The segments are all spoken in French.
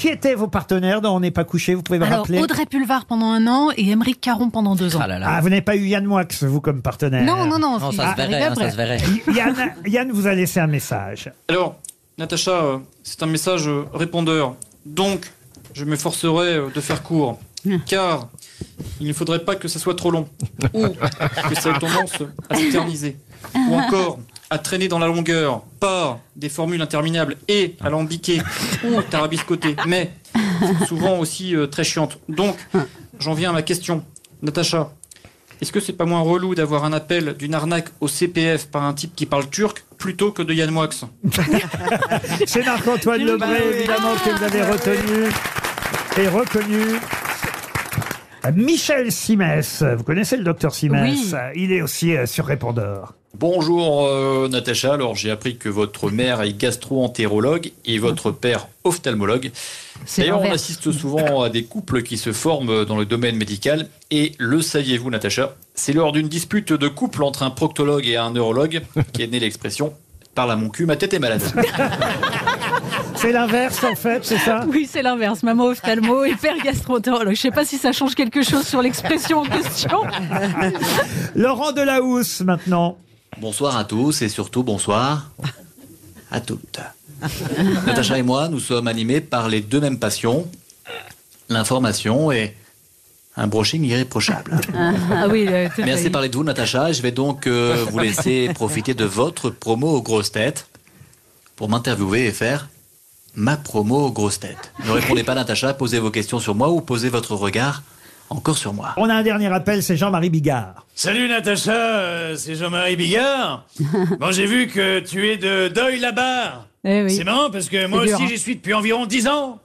qui étaient vos partenaires dans On n'est pas couché Vous pouvez me Alors, rappeler Audrey Pulvar pendant un an et Émeric Caron pendant deux ans. Ah, vous n'avez pas eu Yann Moix, vous, comme partenaire Non, non, non, Non, c'est ça se verrait, arrivé hein, ça après. se verrait. Yann, Yann vous a laissé un message. Alors, Natacha, euh, c'est un message euh, répondeur. Donc, je m'efforcerai euh, de faire court. Car il ne faudrait pas que ça soit trop long. Ou que ça ait tendance à s'éterniser. Ou encore à traîner dans la longueur par des formules interminables et alambiquées ou tarabiscotées. Mais souvent aussi euh, très chiantes. Donc, j'en viens à ma question. Natacha, est-ce que c'est pas moins relou d'avoir un appel d'une arnaque au CPF par un type qui parle turc plutôt que de Yann Moix? C'est Marc-Antoine Lebré, évidemment, que vous avez retenu et reconnu. Michel Simès, vous connaissez le docteur Simès? Oui. Il est aussi euh, sur répondeur. Bonjour euh, Natacha, alors j'ai appris que votre mère est gastro-entérologue et votre père ophtalmologue. C'est D'ailleurs, on assiste souvent à des couples qui se forment dans le domaine médical. Et le saviez-vous, Natacha? C'est lors d'une dispute de couple entre un proctologue et un neurologue qu'est née l'expression « parle à mon cul, ma tête est malade C'est l'inverse, en fait, c'est ça? Oui, c'est l'inverse. Maman ophtalmo et père gastroentérologue. Je sais pas si ça change quelque chose sur l'expression en question. Laurent Delahousse, maintenant. ». Bonsoir à tous et surtout bonsoir à toutes. Natacha et moi, nous sommes animés par les deux mêmes passions, l'information et un brushing irréprochable. Ah oui, euh, Merci de parler de vous, Natacha. Je vais donc euh, vous laisser profiter de votre promo aux grosses têtes pour m'interviewer et faire ma promo aux grosses têtes. Ne répondez pas, Natacha. Posez vos questions sur moi ou posez votre regard encore sur moi. On a un dernier appel, c'est Jean-Marie Bigard. Salut Natacha, euh, c'est Jean-Marie Bigard. Bon, j'ai vu que tu es de Deuil-la-Barre. Eh oui. C'est marrant parce que moi dur, aussi hein. j'y suis depuis environ 10 ans.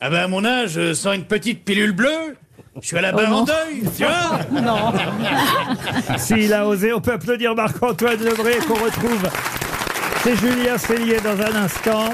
Ah ben à mon âge, sans une petite pilule bleue, je suis à la barre en deuil, tu vois Non. S'il a osé, on peut applaudir Marc-Antoine Lebré qu'on retrouve. C'est Julien Cellier dans un instant.